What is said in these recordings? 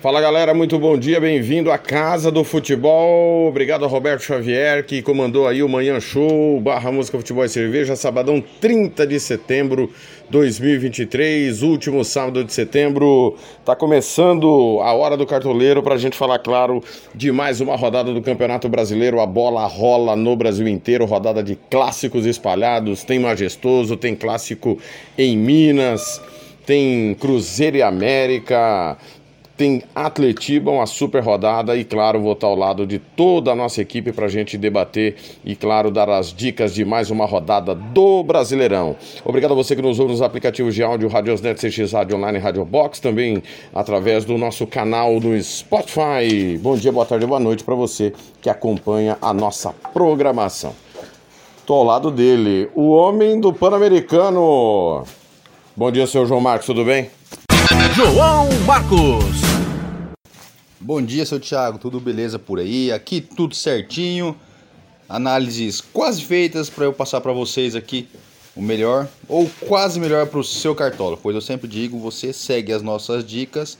Fala galera, muito bom dia, bem-vindo à Casa do Futebol. Obrigado a Roberto Xavier que comandou aí o Manhã Show, barra Música Futebol e Cerveja, sabadão 30 de setembro 2023, último sábado de setembro. Tá começando a hora do cartoleiro pra gente falar, claro, de mais uma rodada do Campeonato Brasileiro. A bola rola no Brasil inteiro, rodada de clássicos espalhados. Tem majestoso, tem clássico em Minas, tem Cruzeiro e América tem Atletiba, uma super rodada e, claro, vou estar ao lado de toda a nossa equipe para a gente debater e, claro, dar as dicas de mais uma rodada do Brasileirão. Obrigado a você que nos ouve nos aplicativos de áudio Radiosnet, CX Rádio Online Rádio Box, também através do nosso canal no Spotify. Bom dia, boa tarde, boa noite para você que acompanha a nossa programação. Estou ao lado dele, o homem do Pan-Americano. Bom dia, senhor João Marcos, tudo bem? João Marcos. Bom dia, seu Thiago, tudo beleza por aí? Aqui tudo certinho. Análises quase feitas para eu passar para vocês aqui o melhor ou quase melhor para o seu cartola, pois eu sempre digo, você segue as nossas dicas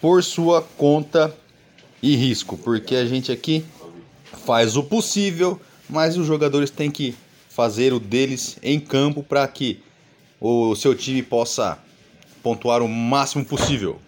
por sua conta e risco, porque a gente aqui faz o possível, mas os jogadores têm que fazer o deles em campo para que o seu time possa pontuar o máximo possível.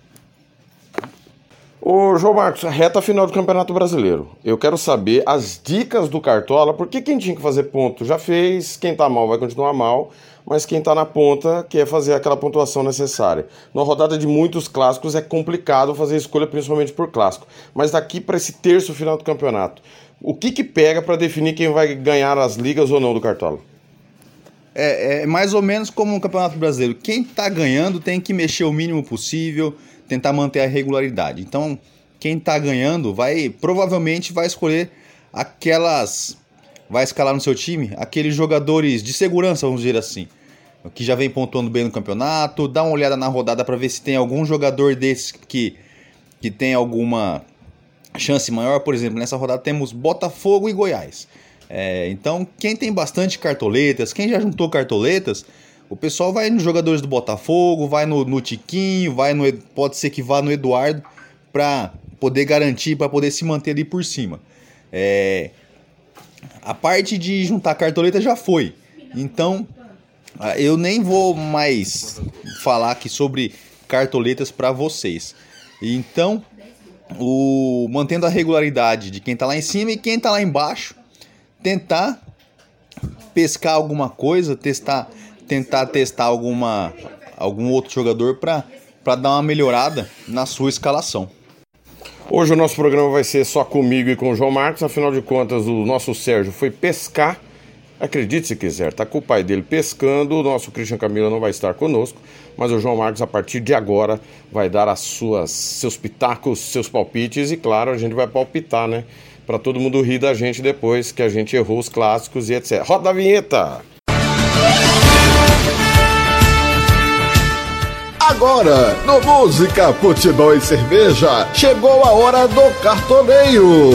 Ô João Marcos, reta final do Campeonato Brasileiro. Eu quero saber as dicas do Cartola, porque quem tinha que fazer ponto já fez, quem tá mal vai continuar mal, mas quem tá na ponta quer fazer aquela pontuação necessária. Na rodada de muitos clássicos é complicado fazer escolha, principalmente por clássico. Mas daqui para esse terço final do campeonato, o que que pega para definir quem vai ganhar as ligas ou não do Cartola? É, é mais ou menos como no Campeonato Brasileiro. Quem tá ganhando tem que mexer o mínimo possível, tentar manter a regularidade. Então, quem tá ganhando vai provavelmente vai escolher aquelas vai escalar no seu time aqueles jogadores de segurança, vamos dizer assim, que já vem pontuando bem no campeonato, dá uma olhada na rodada para ver se tem algum jogador desses que que tem alguma chance maior, por exemplo, nessa rodada temos Botafogo e Goiás. É, então, quem tem bastante cartoletas, quem já juntou cartoletas, o pessoal vai nos jogadores do Botafogo, vai no, no Tiquinho, vai no, pode ser que vá no Eduardo para poder garantir, para poder se manter ali por cima. É, a parte de juntar cartoleta já foi. Então, eu nem vou mais falar aqui sobre cartoletas para vocês. Então, o mantendo a regularidade de quem está lá em cima e quem está lá embaixo, tentar pescar alguma coisa, testar, tentar testar alguma algum outro jogador para para dar uma melhorada na sua escalação. Hoje o nosso programa vai ser só comigo e com o João Marcos, afinal de contas o nosso Sérgio foi pescar. Acredite se quiser, tá com o pai dele pescando, o nosso Christian Camila não vai estar conosco, mas o João Marcos a partir de agora vai dar as suas seus pitacos, seus palpites e claro, a gente vai palpitar, né? para todo mundo rir da gente depois que a gente errou os clássicos e etc. Roda a vinheta! Agora, no Música, Futebol e Cerveja, chegou a hora do cartoneio.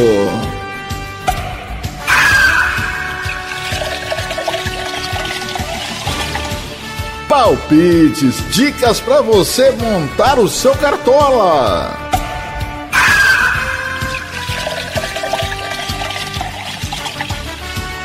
Palpites, dicas para você montar o seu cartola.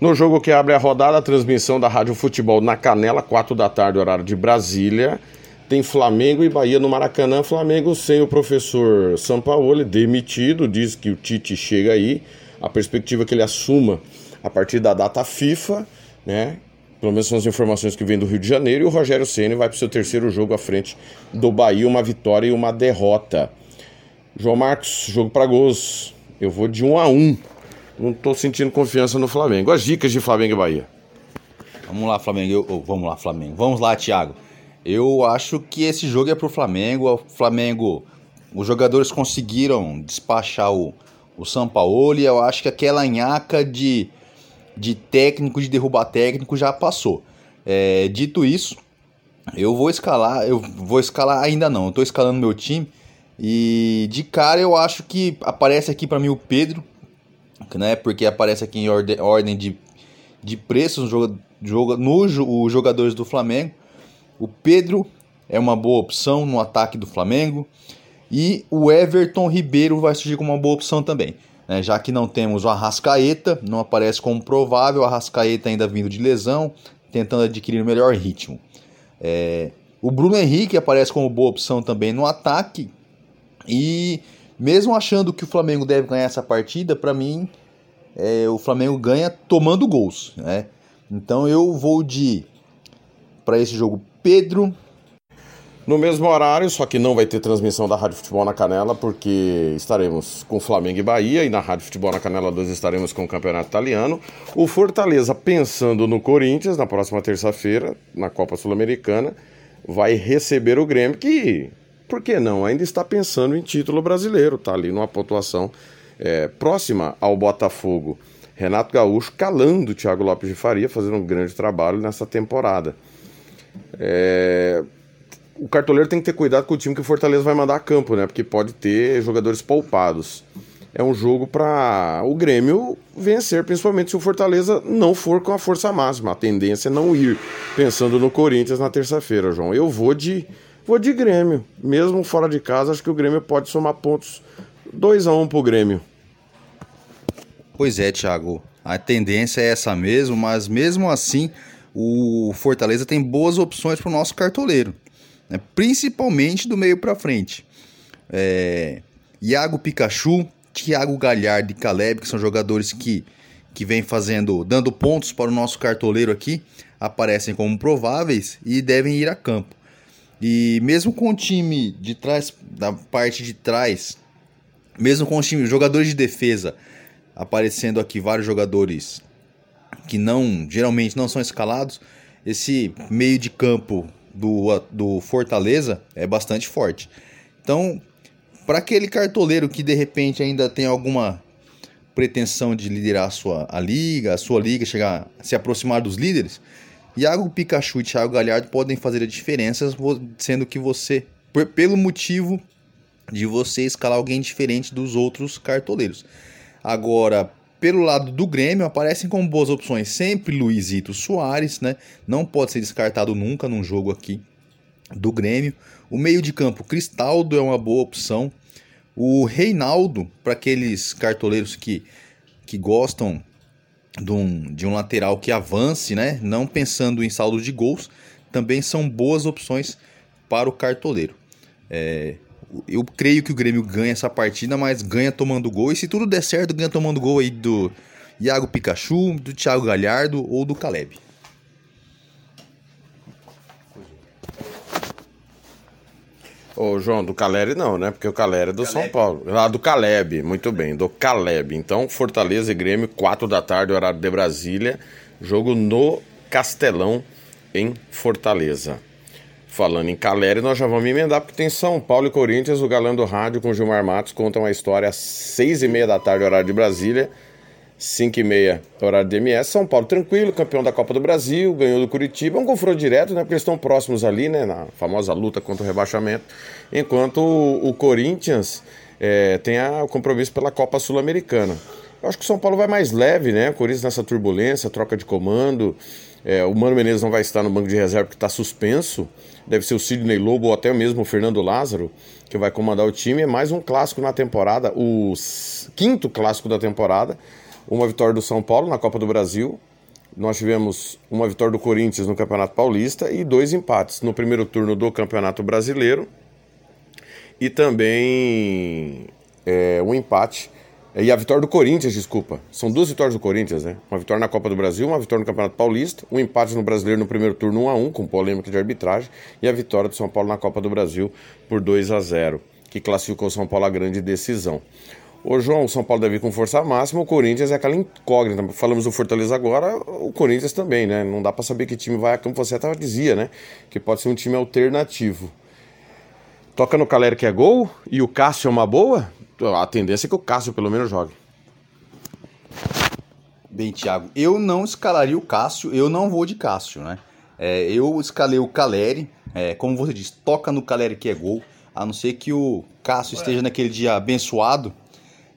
No jogo que abre a rodada, a transmissão da Rádio Futebol na Canela, 4 da tarde, horário de Brasília. Tem Flamengo e Bahia no Maracanã. Flamengo sem o professor Sampaoli, demitido. Diz que o Tite chega aí. A perspectiva é que ele assuma a partir da data FIFA, né? Pelo menos são as informações que vêm do Rio de Janeiro. E o Rogério Ceni vai para o seu terceiro jogo à frente do Bahia, uma vitória e uma derrota. João Marcos, jogo para gols. Eu vou de 1 a 1 não estou sentindo confiança no Flamengo. As dicas de Flamengo e Bahia. Vamos lá, Flamengo. Eu, oh, vamos lá, Flamengo. Vamos lá, Thiago. Eu acho que esse jogo é pro Flamengo. O Flamengo os jogadores conseguiram despachar o, o e eu acho que aquela nhaca de, de técnico, de derrubar técnico já passou. É, dito isso, eu vou escalar, eu vou escalar ainda não, tô escalando meu time e de cara eu acho que aparece aqui para mim o Pedro, né? Porque aparece aqui em ordem, ordem de, de preços joga, joga, no jogadores do Flamengo. O Pedro é uma boa opção no ataque do Flamengo. E o Everton Ribeiro vai surgir como uma boa opção também. Né? Já que não temos o Arrascaeta, não aparece como provável, o Arrascaeta ainda vindo de lesão, tentando adquirir o melhor ritmo. É... O Bruno Henrique aparece como boa opção também no ataque. E mesmo achando que o Flamengo deve ganhar essa partida, para mim é, o Flamengo ganha tomando gols. Né? Então eu vou de para esse jogo Pedro, no mesmo horário, só que não vai ter transmissão da Rádio Futebol na Canela, porque estaremos com Flamengo e Bahia, e na Rádio Futebol na Canela 2 estaremos com o Campeonato Italiano. O Fortaleza, pensando no Corinthians, na próxima terça-feira, na Copa Sul-Americana, vai receber o Grêmio, que, por que não, ainda está pensando em título brasileiro, está ali numa pontuação é, próxima ao Botafogo. Renato Gaúcho calando o Thiago Lopes de Faria, fazendo um grande trabalho nessa temporada. É, o cartoleiro tem que ter cuidado com o time que o Fortaleza vai mandar a campo, né? Porque pode ter jogadores poupados. É um jogo para o Grêmio vencer, principalmente se o Fortaleza não for com a força máxima. A tendência é não ir, pensando no Corinthians na terça-feira, João. Eu vou de vou de Grêmio. Mesmo fora de casa, acho que o Grêmio pode somar pontos 2 a 1 um pro Grêmio. Pois é, Thiago. A tendência é essa mesmo, mas mesmo assim, o Fortaleza tem boas opções para o nosso cartoleiro né? principalmente do meio para frente. É, Iago Pikachu, Thiago Galhardo e Caleb, que são jogadores que, que vêm fazendo, dando pontos para o nosso cartoleiro aqui, aparecem como prováveis e devem ir a campo. E mesmo com o time de trás, da parte de trás, mesmo com os times, jogadores de defesa, aparecendo aqui vários jogadores que não geralmente não são escalados, esse meio de campo do, do Fortaleza é bastante forte. Então, para aquele cartoleiro que de repente ainda tem alguma pretensão de liderar a sua a liga, a sua liga, chegar se aproximar dos líderes, Iago Pikachu e Thiago Galhardo podem fazer a diferença, sendo que você, pelo motivo de você escalar alguém diferente dos outros cartoleiros. Agora, pelo lado do Grêmio, aparecem como boas opções sempre Luizito Soares, né? Não pode ser descartado nunca num jogo aqui do Grêmio. O meio de campo, Cristaldo é uma boa opção. O Reinaldo, para aqueles cartoleiros que, que gostam de um, de um lateral que avance, né? Não pensando em saldo de gols, também são boas opções para o cartoleiro. É, eu creio que o Grêmio ganha essa partida, mas ganha tomando gol. E se tudo der certo, ganha tomando gol aí do Iago Pikachu, do Thiago Galhardo ou do Caleb. Ô, João, do Caleri não, né? Porque o Caleri é do Caleb. São Paulo. Ah, do Caleb, muito bem, do Caleb. Então, Fortaleza e Grêmio, 4 da tarde, horário de Brasília. Jogo no Castelão, em Fortaleza. Falando em Caleri, nós já vamos emendar, porque tem São Paulo e Corinthians, o galã do rádio com Gilmar Matos contam a história às seis e meia da tarde, horário de Brasília, cinco e meia, horário de MS. São Paulo tranquilo, campeão da Copa do Brasil, ganhou do Curitiba, é um confronto direto, né, porque eles estão próximos ali, né, na famosa luta contra o rebaixamento, enquanto o, o Corinthians é, tem a, o compromisso pela Copa Sul-Americana. Eu acho que o São Paulo vai mais leve, né, o Corinthians nessa turbulência, troca de comando, é, o Mano Menezes não vai estar no banco de reserva porque está suspenso. Deve ser o Sidney Lobo ou até mesmo o Fernando Lázaro que vai comandar o time. É mais um clássico na temporada, o quinto clássico da temporada. Uma vitória do São Paulo na Copa do Brasil. Nós tivemos uma vitória do Corinthians no Campeonato Paulista e dois empates no primeiro turno do Campeonato Brasileiro e também é, um empate e a vitória do Corinthians, desculpa. São duas vitórias do Corinthians, né? Uma vitória na Copa do Brasil, uma vitória no Campeonato Paulista, um empate no Brasileiro no primeiro turno 1 a 1 com polêmica de arbitragem e a vitória do São Paulo na Copa do Brasil por 2 a 0, que classificou o São Paulo à grande decisão. Ô João, o São Paulo deve ir com força máxima, o Corinthians é aquela incógnita. Falamos do Fortaleza agora, o Corinthians também, né? Não dá para saber que time vai a campo, você até dizia, né? Que pode ser um time alternativo. Toca no Caleri que é gol e o Cássio é uma boa? A tendência é que o Cássio pelo menos jogue. Bem, Thiago, eu não escalaria o Cássio, eu não vou de Cássio, né? É, eu escalei o Caleri, é, como você disse, toca no Caleri que é gol, a não ser que o Cássio esteja naquele dia abençoado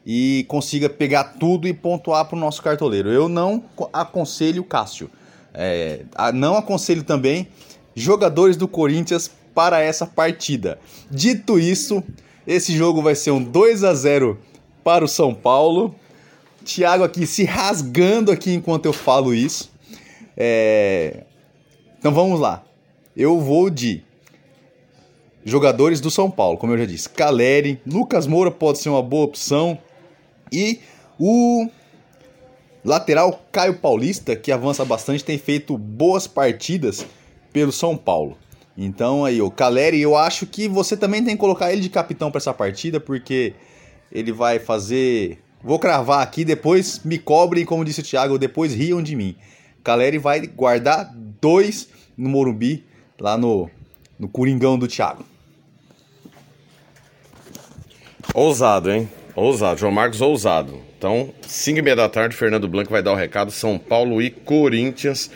e consiga pegar tudo e pontuar para o nosso cartoleiro. Eu não aconselho Cássio. É, não aconselho também jogadores do Corinthians para essa partida. Dito isso, esse jogo vai ser um 2 a 0 para o São Paulo. Thiago aqui se rasgando aqui enquanto eu falo isso. É... Então vamos lá. Eu vou de jogadores do São Paulo, como eu já disse. Caleri, Lucas Moura pode ser uma boa opção. E o lateral Caio Paulista, que avança bastante, tem feito boas partidas pelo São Paulo. Então aí, o Caleri, eu acho que você também tem que colocar ele de capitão para essa partida, porque ele vai fazer. Vou cravar aqui, depois me cobrem, como disse o Thiago, depois riam de mim. Caleri vai guardar dois no Morumbi, lá no, no Coringão do Thiago. Ousado, hein? Ousado. João Marcos ousado. Então, 5 e meia da tarde, Fernando Blanco vai dar o recado. São Paulo e Corinthians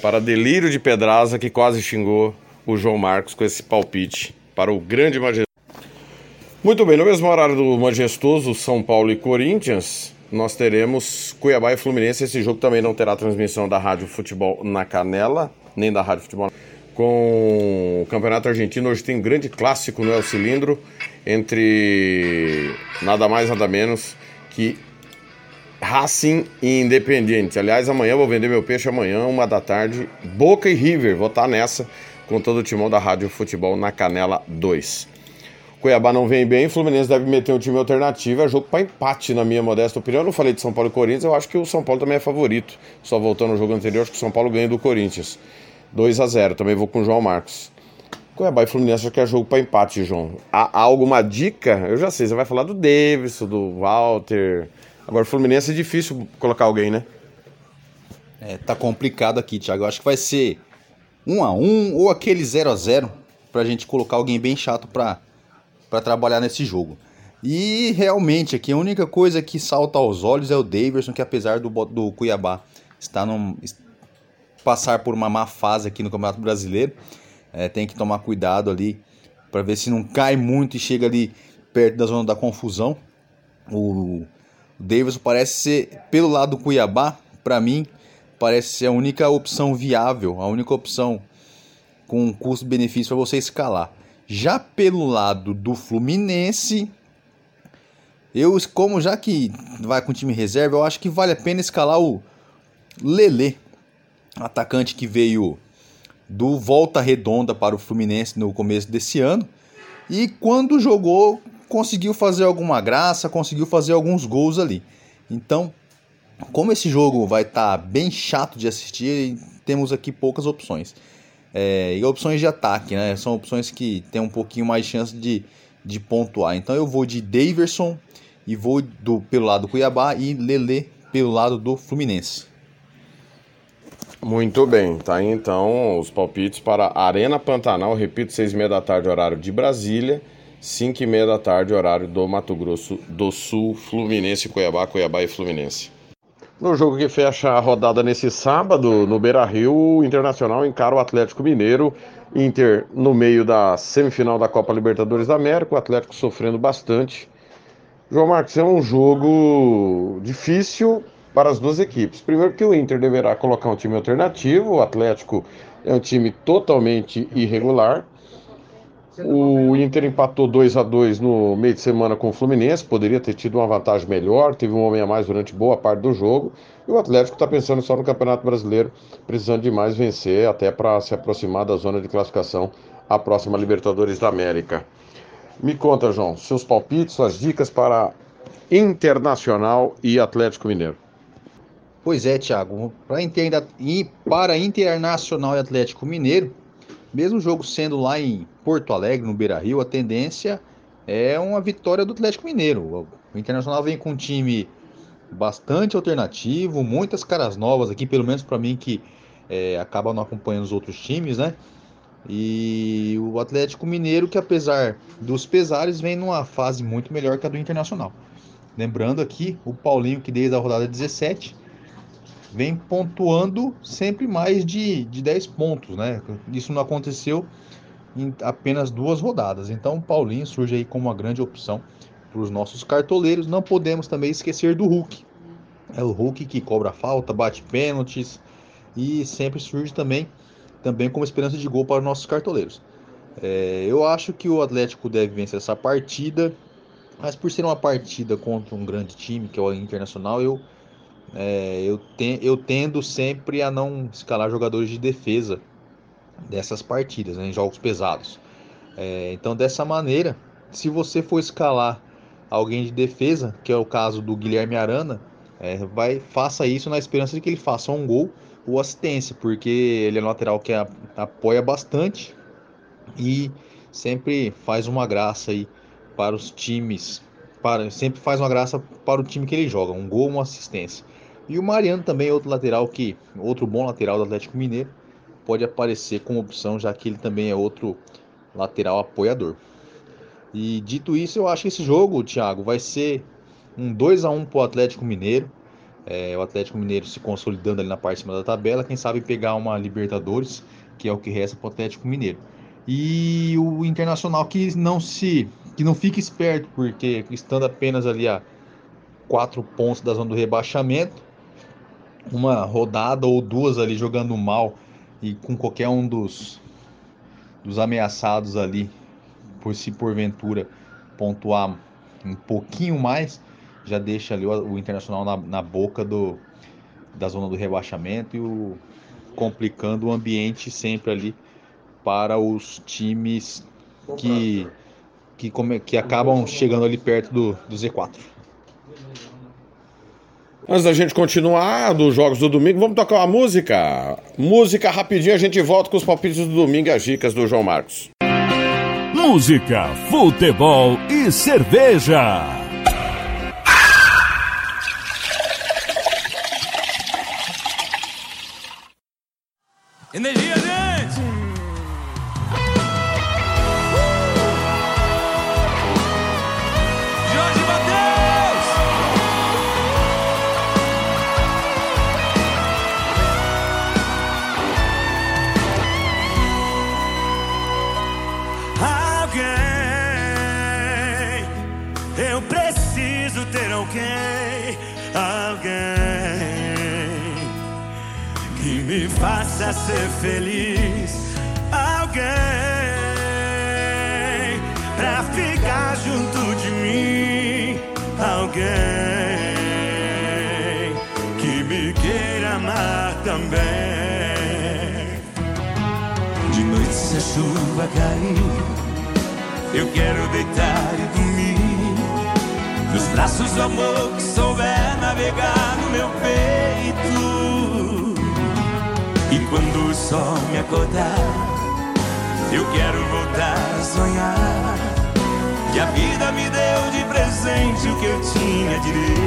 para delírio de Pedraza, que quase xingou o João Marcos com esse palpite para o grande majestoso. Muito bem, no mesmo horário do majestoso São Paulo e Corinthians, nós teremos Cuiabá e Fluminense. Esse jogo também não terá transmissão da Rádio Futebol na Canela, nem da Rádio Futebol. Com o Campeonato Argentino, hoje tem um grande clássico no El Cilindro entre nada mais nada menos que Racing e Independiente. Aliás, amanhã vou vender meu peixe amanhã, uma da tarde. Boca e River, vou estar nessa com todo o timão da Rádio Futebol na Canela 2. Cuiabá não vem bem, Fluminense deve meter um time alternativo, é jogo para empate, na minha modesta opinião. Eu não falei de São Paulo e Corinthians, eu acho que o São Paulo também é favorito. Só voltando ao jogo anterior, acho que o São Paulo ganha do Corinthians. 2 a 0 também vou com o João Marcos. Cuiabá e Fluminense que é jogo para empate, João. Há, alguma dica? Eu já sei, você vai falar do Davidson, do Walter. Agora, Fluminense é difícil colocar alguém, né? É, tá complicado aqui, Thiago. Eu acho que vai ser 1 a 1 ou aquele 0 a 0 pra gente colocar alguém bem chato pra, trabalhar nesse jogo. E realmente aqui a única coisa que salta aos olhos é o Daverson, que apesar do, do Cuiabá estar num, passar por uma má fase aqui no Campeonato Brasileiro, é, tem que tomar cuidado ali para ver se não cai muito e chega ali perto da zona da confusão. O Davidson parece ser, pelo lado do Cuiabá, para mim, parece ser a única opção viável, a única opção com custo-benefício para você escalar. Já pelo lado do Fluminense, eu, como já que vai com time reserva, eu acho que vale a pena escalar o Lele, atacante que veio do Volta Redonda para o Fluminense no começo desse ano. E quando jogou, conseguiu fazer alguma graça, conseguiu fazer alguns gols ali. Então, como esse jogo vai estar tá bem chato de assistir, temos aqui poucas opções. É, e opções de ataque, né? São opções que tem um pouquinho mais de chance de, de pontuar. Então eu vou de Daverson e vou do, pelo lado do Cuiabá e Lele pelo lado do Fluminense. Muito bem, tá aí então os palpites para Arena Pantanal, repito, seis e meia da tarde, horário de Brasília, cinco e meia da tarde, horário do Mato Grosso do Sul, Fluminense, Cuiabá, Cuiabá e Fluminense. No jogo que fecha a rodada nesse sábado, no Beira Rio, o Internacional encara o Atlético Mineiro. Inter no meio da semifinal da Copa Libertadores da América, o Atlético sofrendo bastante. João Marcos, é um jogo difícil para as duas equipes. Primeiro que o Inter deverá colocar um time alternativo, o Atlético é um time totalmente irregular. O Inter empatou 2 a 2 no meio de semana com o Fluminense, poderia ter tido uma vantagem melhor, teve um homem a mais durante boa parte do jogo. E o Atlético está pensando só no Campeonato Brasileiro, precisando de mais vencer, até para se aproximar da zona de classificação à próxima Libertadores da América. Me conta, João, seus palpites, suas dicas para Internacional e Atlético Mineiro. Pois é, Thiago. Para Internacional e Atlético Mineiro, mesmo jogo sendo lá em Porto Alegre, no Beira Rio, a tendência é uma vitória do Atlético Mineiro. O Internacional vem com um time bastante alternativo, muitas caras novas aqui, pelo menos para mim que é, acaba não acompanhando os outros times, né? E o Atlético Mineiro, que apesar dos pesares, vem numa fase muito melhor que a do Internacional. Lembrando aqui, o Paulinho, que desde a rodada 17 vem pontuando sempre mais de, de 10 pontos, né? Isso não aconteceu em apenas duas rodadas. Então, Paulinho surge aí como uma grande opção para os nossos cartoleiros. Não podemos também esquecer do Hulk. É o Hulk que cobra falta, bate pênaltis e sempre surge também, também como esperança de gol para os nossos cartoleiros. É, eu acho que o Atlético deve vencer essa partida, mas por ser uma partida contra um grande time, que é o Internacional, eu é, eu, te, eu tendo sempre a não escalar jogadores de defesa dessas partidas, né, em jogos pesados. É, então, dessa maneira, se você for escalar alguém de defesa, que é o caso do Guilherme Arana, é, vai, faça isso na esperança de que ele faça um gol ou assistência, porque ele é lateral que a, apoia bastante e sempre faz uma graça aí para os times, para, sempre faz uma graça para o time que ele joga, um gol, uma assistência. E o Mariano também é outro lateral que, outro bom lateral do Atlético Mineiro, pode aparecer como opção, já que ele também é outro lateral apoiador. E dito isso, eu acho que esse jogo, Thiago, vai ser um 2 a 1 para o Atlético Mineiro. É, o Atlético Mineiro se consolidando ali na parte de cima da tabela, quem sabe pegar uma Libertadores, que é o que resta para o Atlético Mineiro. E o Internacional que não se que não fique esperto, porque estando apenas ali a quatro pontos da zona do rebaixamento, uma rodada ou duas ali jogando mal e com qualquer um dos, dos ameaçados ali, por se porventura pontuar um pouquinho mais, já deixa ali o, o Internacional na, na, boca do, da zona do rebaixamento e o, complicando o ambiente sempre ali para os times que, que, que acabam chegando ali perto do, do Z4. Antes da gente continuar dos jogos do domingo, vamos tocar uma música. Música rapidinho, a gente volta com os palpites do domingo e as dicas do João Marcos. Música, futebol e cerveja. Energia tinha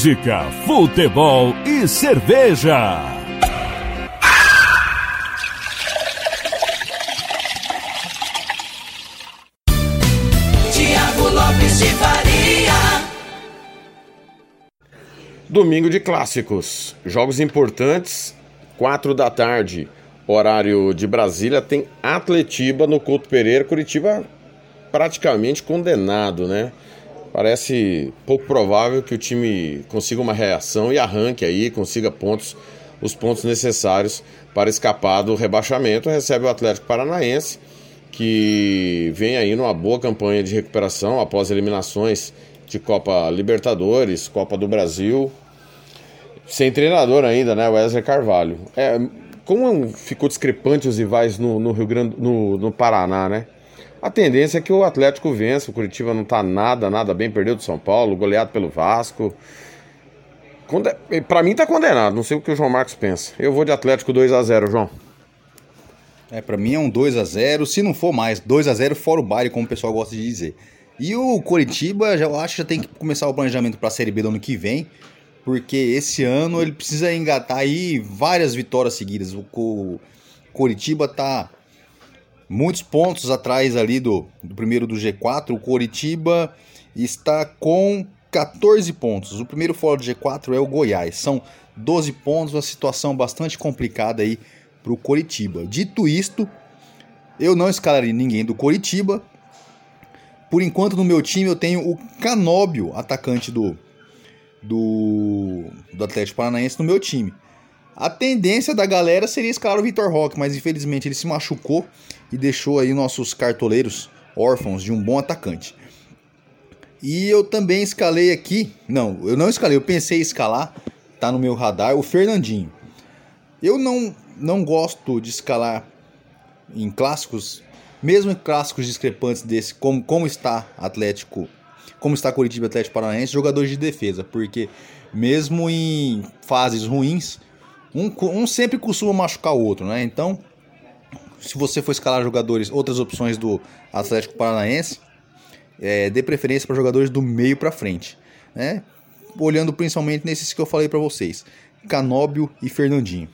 Música, futebol e cerveja. Tiago Lopes de Faria. Domingo de clássicos. Jogos importantes, 4 da tarde. Horário de Brasília tem Atletiba no Couto Pereira. Curitiba praticamente condenado, né? Parece pouco provável que o time consiga uma reação e arranque aí, consiga pontos, os pontos necessários para escapar do rebaixamento. Recebe o Atlético Paranaense, que vem aí numa boa campanha de recuperação após eliminações de Copa Libertadores, Copa do Brasil. Sem treinador ainda, né? Wesley Carvalho. É, como ficou discrepante os rivais no, no Rio Grande, no, no Paraná, né? A tendência é que o Atlético vença. O Curitiba não tá nada, nada bem, perdeu do São Paulo, goleado pelo Vasco. Conde... Pra mim tá condenado, não sei o que o João Marcos pensa. Eu vou de Atlético 2 a 0 João. É, pra mim é um 2 a 0 se não for mais, 2 a 0 fora o baile, como o pessoal gosta de dizer. E o Coritiba, já, eu acho que já tem que começar o planejamento pra Série B do ano que vem, porque esse ano ele precisa engatar aí várias vitórias seguidas. O, Coritiba tá muitos pontos atrás ali do, do primeiro do G4. O Coritiba está com 14 pontos. O primeiro fora do G4 é o Goiás. São 12 pontos, uma situação bastante complicada aí para o Coritiba. Dito isto, eu não escalaria ninguém do Coritiba. Por enquanto, no meu time, eu tenho o Canóbio, atacante do, do, do Atlético Paranaense, no meu time. A tendência da galera seria escalar o Vitor Roque, mas infelizmente ele se machucou e deixou aí nossos cartoleiros órfãos de um bom atacante. E eu também escalei aqui, não, eu não escalei, eu pensei em escalar, tá no meu radar, o Fernandinho. Eu não, não gosto de escalar em clássicos, mesmo em clássicos discrepantes desse, como, como está Atlético, como está Curitiba Atlético Paranaense, jogadores de defesa, porque mesmo em fases ruins, um, um sempre costuma machucar o outro, né? Então, se você for escalar jogadores, outras opções do Atlético Paranaense, é, dê preferência para jogadores do meio para frente, né? Olhando principalmente nesses que eu falei para vocês, Canóbio e Fernandinho.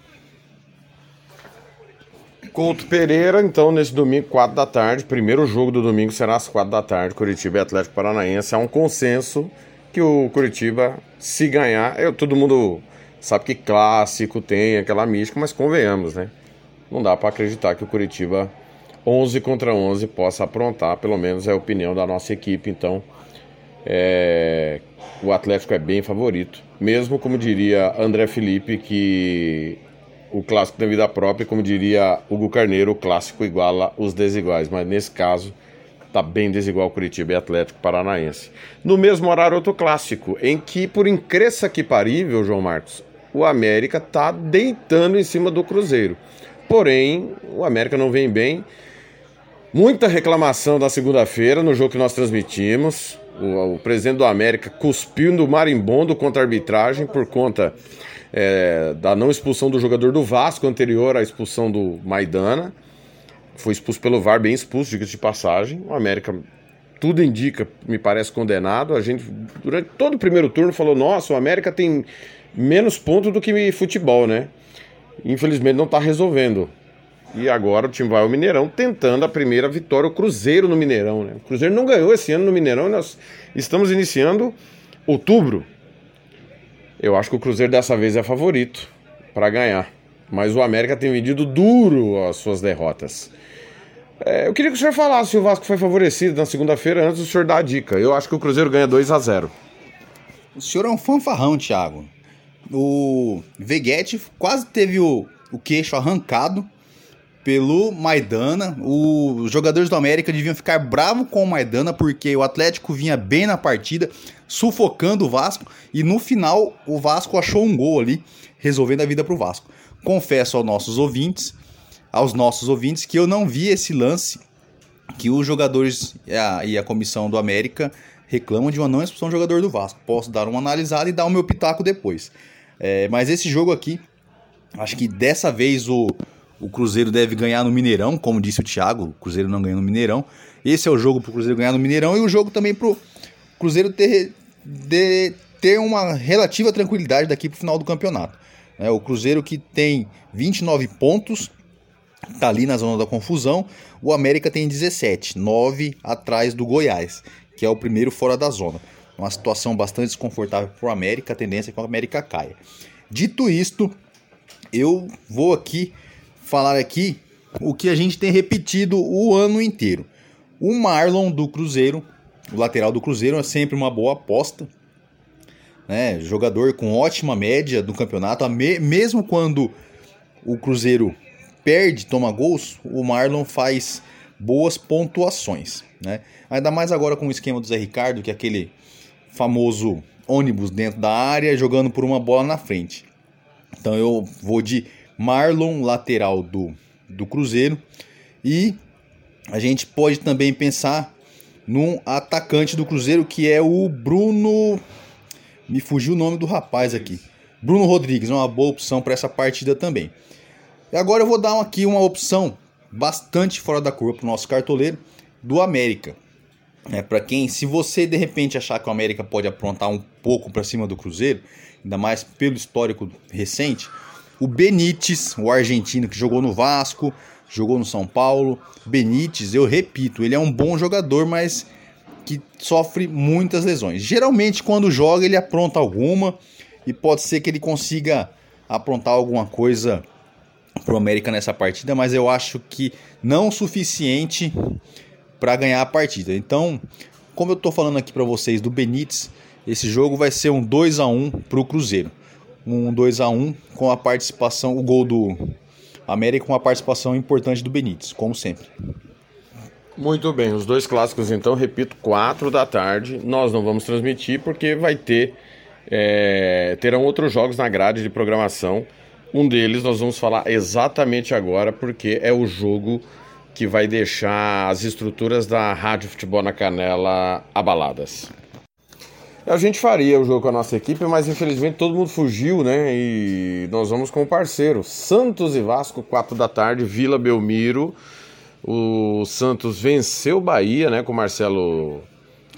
Couto Pereira, então, nesse domingo, 4 da tarde. Primeiro jogo do domingo será às 4 da tarde. Curitiba e Atlético Paranaense. Há um consenso que o Curitiba, se ganhar, eu, todo mundo sabe que clássico tem aquela mística, mas convenhamos, né? Não dá para acreditar que o Curitiba 11 contra 11 possa aprontar, pelo menos é a opinião da nossa equipe. Então, é, o Atlético é bem favorito. Mesmo, como diria André Felipe, que o clássico tem vida própria, como diria Hugo Carneiro, o clássico iguala os desiguais. Mas nesse caso, tá bem desigual Curitiba e Atlético Paranaense. No mesmo horário, outro clássico, em que, por incresça que parível, João Marcos, o América tá deitando em cima do Cruzeiro. Porém, o América não vem bem. Muita reclamação da segunda-feira no jogo que nós transmitimos. O, o, presidente do América cuspiu no marimbondo contra a arbitragem por conta é, da não expulsão do jogador do Vasco anterior à expulsão do Maidana. Foi expulso pelo VAR, bem expulso, diga de passagem. O América, tudo indica, me parece condenado. A gente, durante todo o primeiro turno, falou: nossa, o América tem menos pontos do que futebol, né? Infelizmente não está resolvendo. E agora o time vai ao Mineirão tentando a primeira vitória, o Cruzeiro no Mineirão. Né? O Cruzeiro não ganhou esse ano no Mineirão, nós estamos iniciando outubro. Eu acho que o Cruzeiro dessa vez é favorito para ganhar. Mas o América tem vendido duro as suas derrotas. É, eu queria que o senhor falasse se o Vasco foi favorecido na segunda-feira antes do senhor dar a dica. Eu acho que o Cruzeiro ganha 2 a 0 O senhor é um fanfarrão, Thiago. O Veguete quase teve o, o queixo arrancado pelo Maidana. Os jogadores do América deviam ficar bravos com o Maidana porque o Atlético vinha bem na partida, sufocando o Vasco. E no final, o Vasco achou um gol ali, resolvendo a vida pro Vasco. Confesso aos nossos ouvintes, aos nossos ouvintes, que eu não vi esse lance que os jogadores e a, e a comissão do América reclamam de uma não expulsão do jogador do Vasco. Posso dar uma analisada e dar o meu pitaco depois. É, mas esse jogo aqui, acho que dessa vez o, o Cruzeiro deve ganhar no Mineirão, como disse o Thiago, o Cruzeiro não ganhou no Mineirão. Esse é o jogo pro Cruzeiro ganhar no Mineirão e o jogo também pro Cruzeiro ter, de, ter uma relativa tranquilidade daqui pro final do campeonato. É, o Cruzeiro que tem 29 pontos, tá ali na zona da confusão. O América tem 17, 9 atrás do Goiás, que é o primeiro fora da zona. Uma situação bastante desconfortável para o América, a tendência é que o América caia. Dito isto, eu vou aqui falar aqui o que a gente tem repetido o ano inteiro. O Marlon do Cruzeiro, o lateral do Cruzeiro é sempre uma boa aposta. Né? Jogador com ótima média do campeonato, mesmo quando o Cruzeiro perde, toma gols, o Marlon faz boas pontuações. Né? Ainda mais agora com o esquema do Zé Ricardo, que é aquele famoso ônibus dentro da área jogando por uma bola na frente. Então eu vou de Marlon, lateral do, do Cruzeiro. E a gente pode também pensar num atacante do Cruzeiro que é o Bruno. Me fugiu o nome do rapaz aqui. Bruno Rodrigues é uma boa opção para essa partida também. E agora eu vou dar aqui uma opção bastante fora da curva para o nosso cartoleiro do América. É, para quem, se você de repente achar que o América pode aprontar um pouco para cima do Cruzeiro, ainda mais pelo histórico recente, o Benítez, o argentino que jogou no Vasco, jogou no São Paulo, Benítez, eu repito, ele é um bom jogador, mas que sofre muitas lesões. Geralmente quando joga ele apronta alguma e pode ser que ele consiga aprontar alguma coisa pro América nessa partida, mas eu acho que não o suficiente para ganhar a partida. Então, como eu tô falando aqui para vocês do Benítez, esse jogo vai ser um 2 a 1 pro Cruzeiro. Um 2 a 1 com a participação, o gol do América com a participação importante do Benítez, como sempre. Muito bem, os dois clássicos então, repito, 4 da tarde. Nós não vamos transmitir porque vai ter é, terão outros jogos na grade de programação. Um deles nós vamos falar exatamente agora, porque é o jogo que vai deixar as estruturas da Rádio Futebol na Canela abaladas. A gente faria o jogo com a nossa equipe, mas infelizmente todo mundo fugiu, né? E nós vamos com o parceiro. Santos e Vasco, 4 da tarde, Vila Belmiro. O Santos venceu o Bahia, né? Com o Marcelo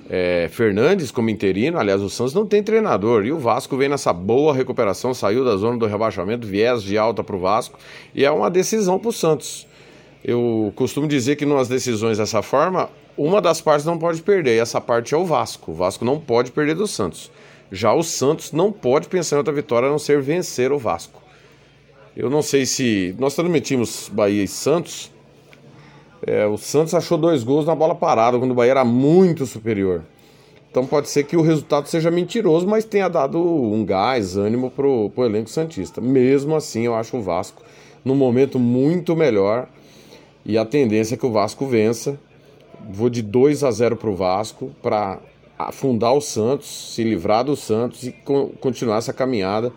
é, Fernandes como interino. Aliás, o Santos não tem treinador. E o Vasco vem nessa boa recuperação, saiu da zona do rebaixamento, viés de alta para o Vasco. E é uma decisão para o Santos. Eu costumo dizer que nas decisões dessa forma, uma das partes não pode perder, e essa parte é o Vasco. O Vasco não pode perder do Santos. Já o Santos não pode pensar em outra vitória a não ser vencer o Vasco. Eu não sei se. Nós transmitimos Bahia e Santos. É, o Santos achou dois gols na bola parada, quando o Bahia era muito superior. Então pode ser que o resultado seja mentiroso, mas tenha dado um gás, ânimo pro, pro elenco Santista. Mesmo assim, eu acho o Vasco num momento muito melhor. E a tendência é que o Vasco vença. Vou de 2 a 0 para o Vasco para afundar o Santos, se livrar do Santos e co continuar essa caminhada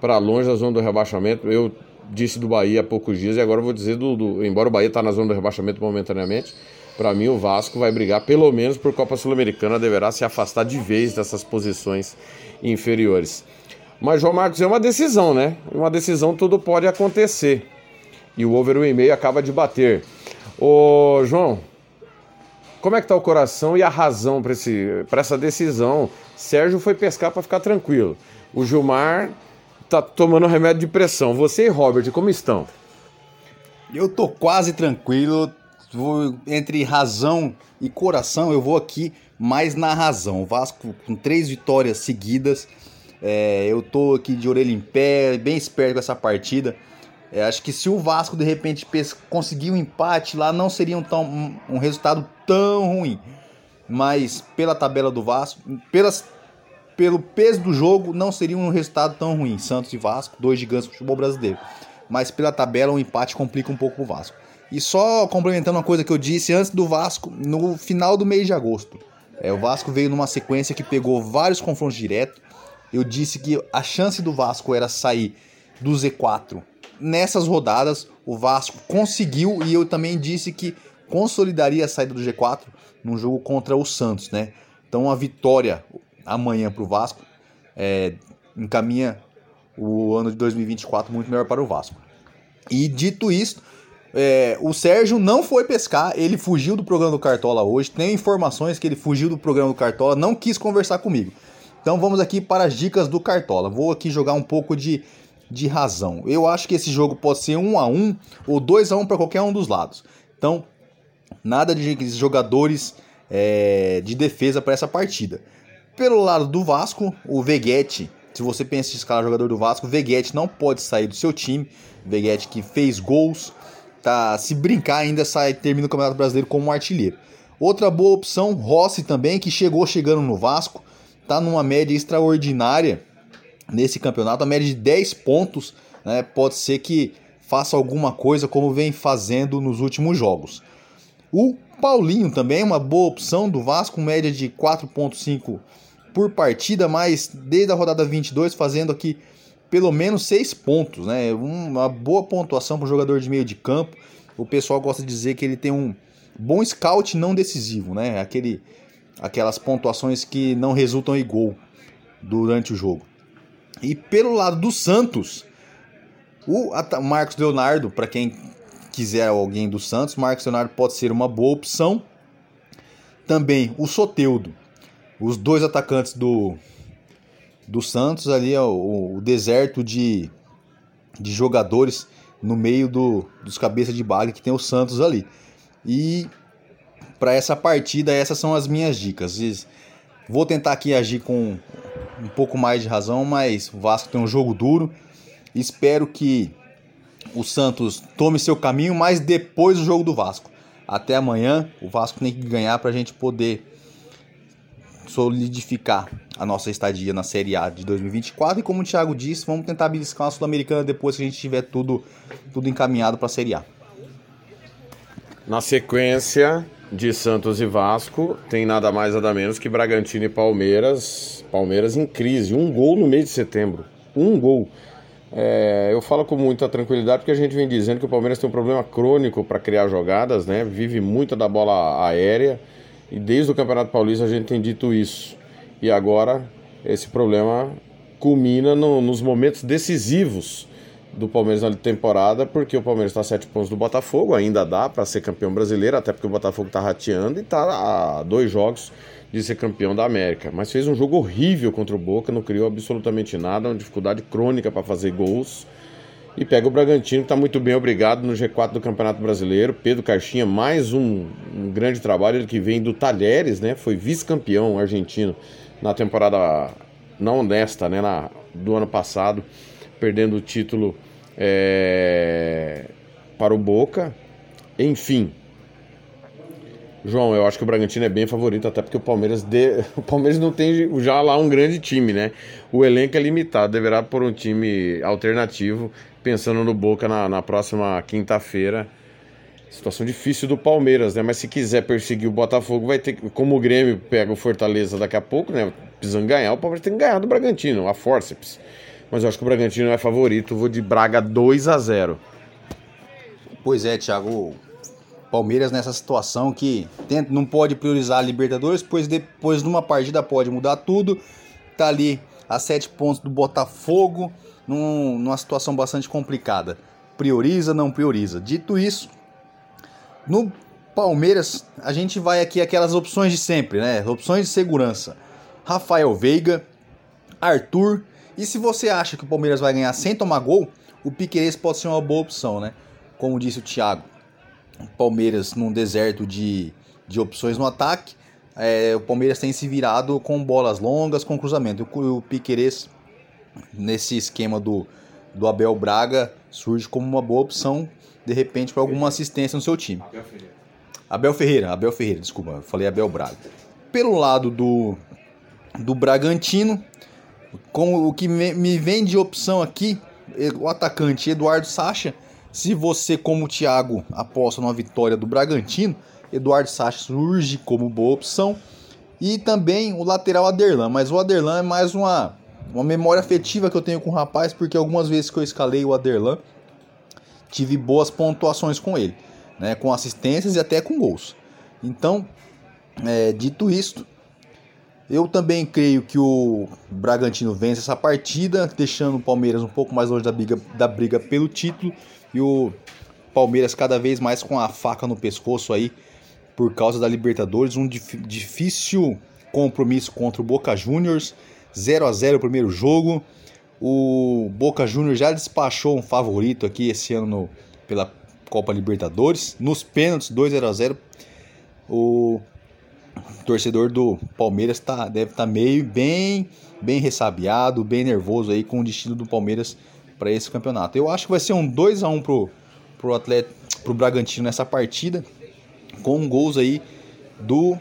para longe da zona do rebaixamento. Eu disse do Bahia há poucos dias e agora vou dizer do, do embora o Bahia está na zona do rebaixamento momentaneamente, para mim o Vasco vai brigar pelo menos por Copa Sul-Americana, deverá se afastar de vez dessas posições inferiores. Mas João Marcos é uma decisão, né? Uma decisão tudo pode acontecer. E o over 1,5 acaba de bater. Ô, João, como é que tá o coração e a razão para essa decisão? Sérgio foi pescar para ficar tranquilo. O Gilmar tá tomando remédio de pressão. Você e Robert, como estão? Eu tô quase tranquilo. Vou, entre razão e coração, eu vou aqui mais na razão. O Vasco com três vitórias seguidas. É, eu tô aqui de orelha em pé, bem esperto com essa partida. É, acho que se o Vasco de repente conseguir um empate lá, não seria um, tão, um, um resultado tão ruim. Mas pela tabela do Vasco, pelas, pelo peso do jogo, não seria um resultado tão ruim. Santos e Vasco, dois gigantes do futebol brasileiro. Mas pela tabela, o empate complica um pouco o Vasco. E só complementando uma coisa que eu disse antes do Vasco, no final do mês de agosto. É, o Vasco veio numa sequência que pegou vários confrontos diretos. Eu disse que a chance do Vasco era sair do Z4 nessas rodadas. O Vasco conseguiu e eu também disse que consolidaria a saída do G4 num jogo contra o Santos, né? Então a vitória amanhã para o Vasco é, encaminha o ano de 2024 muito melhor para o Vasco. E dito isso, é, o Sérgio não foi pescar, ele fugiu do programa do Cartola hoje. Tem informações que ele fugiu do programa do Cartola, não quis conversar comigo. Então vamos aqui para as dicas do Cartola. Vou aqui jogar um pouco de, de razão. Eu acho que esse jogo pode ser 1 a 1 ou 2 a 1 para qualquer um dos lados. Então, nada de jogadores é, de defesa para essa partida. Pelo lado do Vasco, o Veguete, se você pensa em escalar jogador do Vasco, Veguete não pode sair do seu time. Veguete que fez gols, tá, se brincar ainda sai termina o Campeonato Brasileiro como um artilheiro. Outra boa opção, Rossi também, que chegou chegando no Vasco, tá numa média extraordinária nesse campeonato, a média de 10 pontos, né, pode ser que faça alguma coisa como vem fazendo nos últimos jogos. O Paulinho também é uma boa opção do Vasco, média de 4.5 por partida, mas desde a rodada 22 fazendo aqui pelo menos 6 pontos, né? Uma boa pontuação para o jogador de meio de campo. O pessoal gosta de dizer que ele tem um bom scout não decisivo, né? Aquele, aquelas pontuações que não resultam em gol durante o jogo. E pelo lado do Santos, o Marcos Leonardo, para quem quiser alguém do Santos, Marcos Leonardo pode ser uma boa opção. Também o Soteudo, os dois atacantes do, do Santos ali, ó, o, o deserto de, de jogadores no meio do, dos cabeças de bagre que tem o Santos ali. E para essa partida, essas são as minhas dicas. Vou tentar aqui agir com um pouco mais de razão, mas o Vasco tem um jogo duro. Espero que o Santos tome seu caminho, mas depois do jogo do Vasco. Até amanhã, o Vasco tem que ganhar para a gente poder solidificar a nossa estadia na Série A de 2024. E como o Thiago disse, vamos tentar beliscar uma Sul-Americana depois que a gente tiver tudo, tudo encaminhado para a Série A. Na sequência de Santos e Vasco, tem nada mais nada menos que Bragantino e Palmeiras. Palmeiras em crise, um gol no mês de setembro. Um gol. É, eu falo com muita tranquilidade porque a gente vem dizendo que o Palmeiras tem um problema crônico para criar jogadas, né? Vive muito da bola aérea e desde o Campeonato Paulista a gente tem dito isso. E agora esse problema culmina no- nos momentos decisivos do Palmeiras na temporada, porque o Palmeiras está a sete pontos do Botafogo, ainda dá para ser campeão brasileiro, até porque o Botafogo está rateando e está a dois jogos de ser campeão da América. Mas fez um jogo horrível contra o Boca, não criou absolutamente nada, uma dificuldade crônica para fazer gols. E pega o Bragantino, que está muito bem, obrigado, no G4 do Campeonato Brasileiro. Pedro Caixinha, mais um, um grande trabalho, ele que vem do Talheres, né? Foi vice-campeão argentino na temporada não honesta, né? Na, do ano passado, perdendo o título é, para o Boca. Enfim, João, eu acho que o Bragantino é bem favorito, até porque o Palmeiras, de... o Palmeiras não tem já lá um grande time, né? O elenco é limitado, deverá por um time alternativo, pensando no Boca na, na próxima quinta-feira. Situação difícil do Palmeiras, né? Mas se quiser perseguir o Botafogo, vai ter que. Como o Grêmio pega o Fortaleza daqui a pouco, né? Precisando ganhar, o Palmeiras tem que ganhar do Bragantino, a forceps. Mas eu acho que o Bragantino é favorito, vou de Braga 2 a 0 Pois é, Thiago. Palmeiras nessa situação que tenta, não pode priorizar a Libertadores, pois depois numa partida pode mudar tudo. Tá ali a sete pontos do Botafogo, num- numa situação bastante complicada. Prioriza, não prioriza. Dito isso, no Palmeiras a gente vai aqui aquelas opções de sempre, né? Opções de segurança. Rafael Veiga, Arthur. E se você acha que o Palmeiras vai ganhar sem tomar gol, o Piqueires pode ser uma boa opção, né? Como disse o Thiago. Palmeiras num deserto de, de opções no ataque. É, o Palmeiras tem se virado com bolas longas, com cruzamento. O, o nesse esquema do, do Abel Braga surge como uma boa opção, de repente, para alguma assistência no seu time. Abel Ferreira, Abel Ferreira, desculpa, eu falei Abel Braga. Pelo lado do, do Bragantino, com o que me, vem de opção aqui, o atacante Eduardo Sacha. Se você, como o Thiago, aposta na vitória do Bragantino, Eduardo Sacha surge como boa opção. E também o lateral Aderlan, mas o Aderlan é mais uma, uma memória afetiva que eu tenho com o rapaz, porque algumas vezes que eu escalei o Aderlan, tive boas pontuações com ele, né, com assistências e até com gols. Então, é, dito isto, eu também creio que o Bragantino vence essa partida, deixando o Palmeiras um pouco mais longe da briga, da briga pelo título e o Palmeiras cada vez mais com a faca no pescoço aí por causa da Libertadores, um dif difícil compromisso contra o Boca Juniors, 0 a 0 o primeiro jogo. O Boca Juniors já despachou um favorito aqui esse ano no, pela Copa Libertadores, nos pênaltis 2 0 a 0. O torcedor do Palmeiras tá, deve estar tá meio bem, bem ressabiado, bem nervoso aí com o destino do Palmeiras para esse campeonato. Eu acho que vai ser um 2 a 1 pro pro atleta pro Bragantino nessa partida, com gols aí do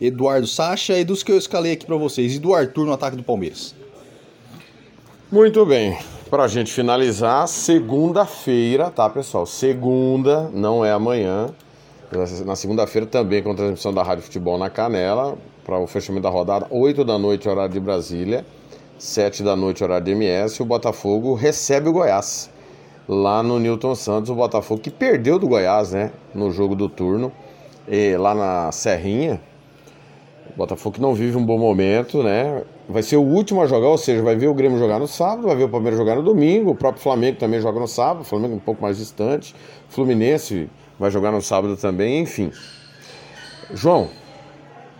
Eduardo Sacha e dos que eu escalei aqui para vocês e do Arthur no ataque do Palmeiras. Muito bem. Para a gente finalizar, segunda-feira, tá, pessoal? Segunda, não é amanhã. Na segunda-feira também com transmissão da Rádio Futebol na Canela, para o fechamento da rodada, 8 da noite, horário de Brasília, 7 da noite, horário de MS, o Botafogo recebe o Goiás. Lá no Newton Santos, o Botafogo que perdeu do Goiás, né? No jogo do turno, lá na Serrinha. Botafogo que não vive um bom momento, né? Vai ser o último a jogar, ou seja, vai ver o Grêmio jogar no sábado, vai ver o Palmeiras jogar no domingo, o próprio Flamengo também joga no sábado, o Flamengo um pouco mais distante, Fluminense vai jogar no sábado também, enfim. João,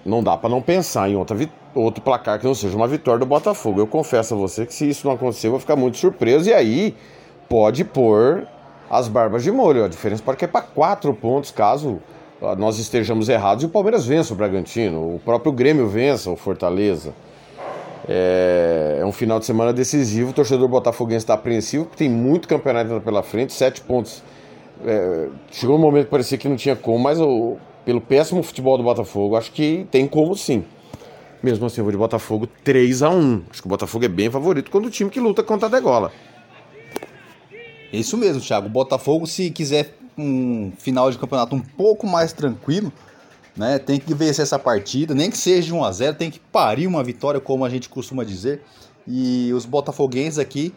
não dá para não pensar em outra outro placar que não seja uma vitória do Botafogo. Eu confesso a você que se isso não acontecer, eu vou ficar muito surpreso e aí pode pôr as barbas de molho. A diferença pode cair para quatro pontos caso nós estejamos errados e o Palmeiras vença o Bragantino, o próprio Grêmio vença o Fortaleza. É, é um final de semana decisivo. O torcedor botafoguense está apreensivo, porque tem muito campeonato pela frente, sete pontos é, chegou um momento que parecia que não tinha como, mas o, pelo péssimo futebol do Botafogo, acho que tem como sim. Mesmo assim, eu vou de Botafogo 3 a 1 Acho que o Botafogo é bem favorito quando o time que luta contra a degola. Isso mesmo, Thiago. O Botafogo, se quiser um final de campeonato um pouco mais tranquilo, né, tem que vencer essa partida, nem que seja 1 a 0 tem que parir uma vitória, como a gente costuma dizer. E os botafoguenses aqui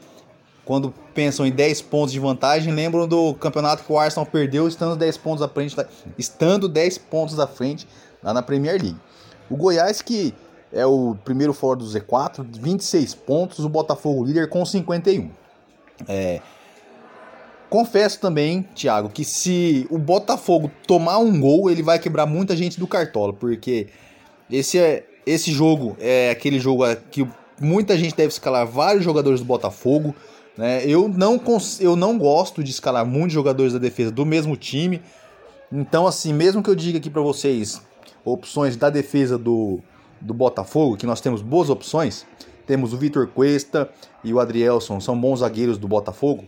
quando pensam em 10 pontos de vantagem, lembram do campeonato que o Arsenal perdeu estando 10 pontos à frente, estando 10 pontos à frente lá na Premier League. O Goiás que é o primeiro fora do Z4, 26 pontos, o Botafogo líder com 51. É, confesso também, Thiago, que se o Botafogo tomar um gol, ele vai quebrar muita gente do cartola, porque esse é esse jogo é aquele jogo que muita gente deve escalar vários jogadores do Botafogo. Né? Eu, não eu não gosto de escalar muitos jogadores da defesa do mesmo time. Então, assim, mesmo que eu diga aqui para vocês opções da defesa do, do Botafogo, que nós temos boas opções, temos o Vitor Cuesta e o Adrielson, são bons zagueiros do Botafogo.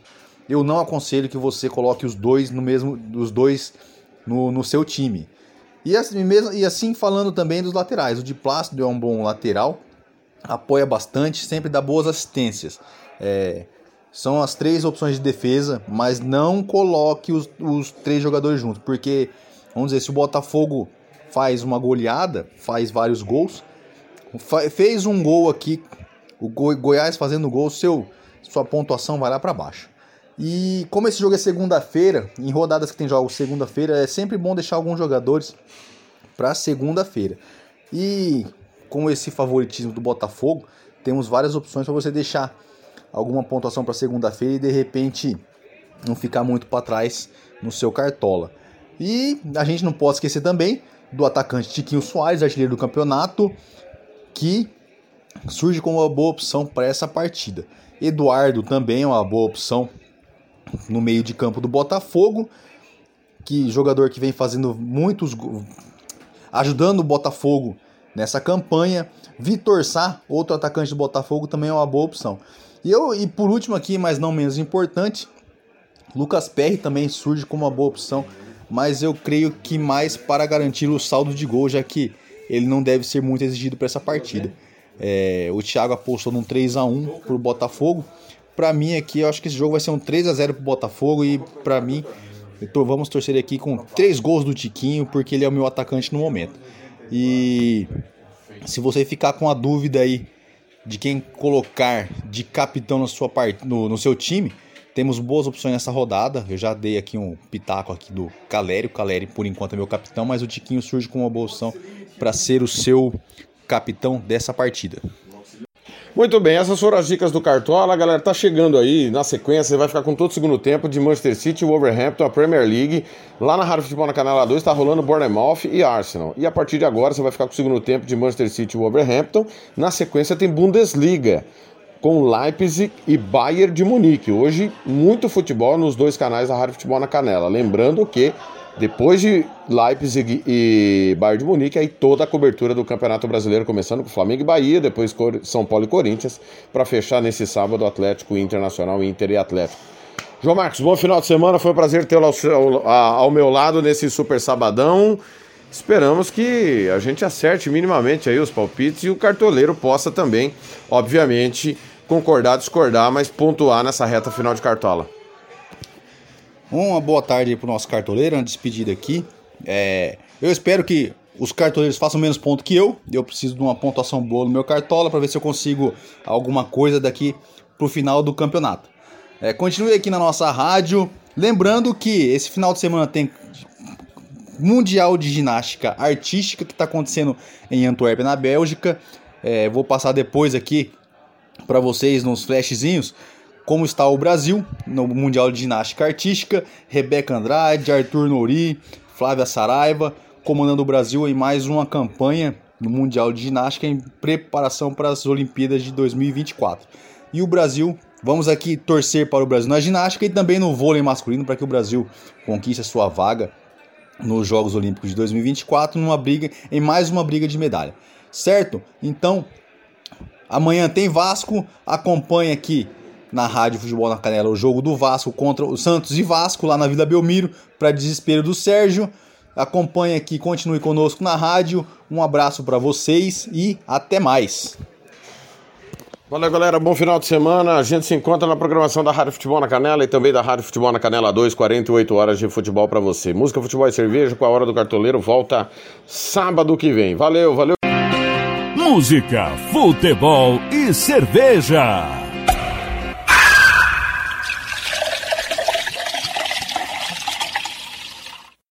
Eu não aconselho que você coloque os dois no mesmo, os dois no, no seu time. E assim, mesmo, e assim falando também dos laterais, o de Plácido é um bom lateral, apoia bastante, sempre dá boas assistências. É, são as três opções de defesa, mas não coloque os, os três jogadores juntos, porque, vamos dizer, se o Botafogo faz uma goleada, faz vários gols, fez um gol aqui, o Goiás fazendo gol, seu, sua pontuação vai lá para baixo. E como esse jogo é segunda-feira, em rodadas que tem jogos segunda-feira, é sempre bom deixar alguns jogadores para segunda-feira. E com esse favoritismo do Botafogo, temos várias opções para você deixar alguma pontuação para segunda-feira e de repente não ficar muito para trás no seu cartola. E a gente não pode esquecer também do atacante Tiquinho Soares, artilheiro do campeonato, que surge como uma boa opção para essa partida. Eduardo também é uma boa opção no meio de campo do Botafogo, que jogador que vem fazendo muitos ajudando o Botafogo nessa campanha. Vitor Sá, outro atacante do Botafogo, também é uma boa opção. E, eu, e por último aqui, mas não menos importante, Lucas Perry também surge como uma boa opção, mas eu creio que mais para garantir o saldo de gol, já que ele não deve ser muito exigido para essa partida. É, o Thiago apostou num 3 a 1 pro Botafogo. Para mim aqui, eu acho que esse jogo vai ser um 3 a 0 pro Botafogo e para mim, tô, vamos torcer aqui com três gols do Tiquinho, porque ele é o meu atacante no momento. E se você ficar com a dúvida aí de quem colocar de capitão na sua part... no, no seu time, temos boas opções nessa rodada. Eu já dei aqui um pitaco aqui do Calério. O Caleri, por enquanto, é meu capitão, mas o Tiquinho surge com uma boa opção para ser o seu capitão dessa partida. Muito bem, essas foram as dicas do Cartola. Galera, tá chegando aí na sequência. Você vai ficar com todo o segundo tempo de Manchester City, Wolverhampton, a Premier League. Lá na Rádio Futebol na Canela 2 está rolando Bournemouth e Arsenal. E a partir de agora você vai ficar com o segundo tempo de Manchester City e Wolverhampton. Na sequência tem Bundesliga com Leipzig e Bayern de Munique. Hoje, muito futebol nos dois canais da Rádio Futebol na Canela. Lembrando que depois de Leipzig e Bayern de Munique, aí toda a cobertura do Campeonato Brasileiro, começando com Flamengo e Bahia, depois São Paulo e Corinthians, para fechar nesse sábado Atlético Internacional, Inter e Atlético. João Marcos, bom final de semana, foi um prazer tê-lo ao, ao meu lado nesse super sabadão. Esperamos que a gente acerte minimamente aí os palpites e o cartoleiro possa também, obviamente, concordar, discordar, mas pontuar nessa reta final de cartola. Uma boa tarde para o nosso cartoleiro, uma despedida aqui. É, eu espero que os cartoleiros façam menos ponto que eu. Eu preciso de uma pontuação boa no meu cartola para ver se eu consigo alguma coisa daqui para o final do campeonato. É, continue aqui na nossa rádio. Lembrando que esse final de semana tem Mundial de Ginástica Artística que está acontecendo em Antuérpia, na Bélgica. É, vou passar depois aqui para vocês nos flashzinhos como está o Brasil no Mundial de Ginástica Artística. Rebeca Andrade, Arthur Nori, Flávia Saraiva comandando o Brasil em mais uma campanha no Mundial de Ginástica em preparação para as Olimpíadas de 2024. E o Brasil, vamos aqui torcer para o Brasil na ginástica e também no vôlei masculino para que o Brasil conquiste a sua vaga nos Jogos Olímpicos de 2024 numa briga em mais uma briga de medalha. Certo? Então, amanhã tem Vasco, acompanhe aqui na Rádio Futebol na Canela o jogo do Vasco contra o Santos e Vasco lá na Vila Belmiro, para desespero do Sérgio. Acompanhe aqui, continue conosco na rádio. Um abraço para vocês e até mais. Valeu, galera. Bom final de semana. A gente se encontra na programação da Rádio Futebol na Canela e também da Rádio Futebol na Canela 2, 48 horas de futebol para você. Música, futebol e cerveja com a Hora do Cartoleiro volta sábado que vem. Valeu, valeu. Música, futebol e cerveja.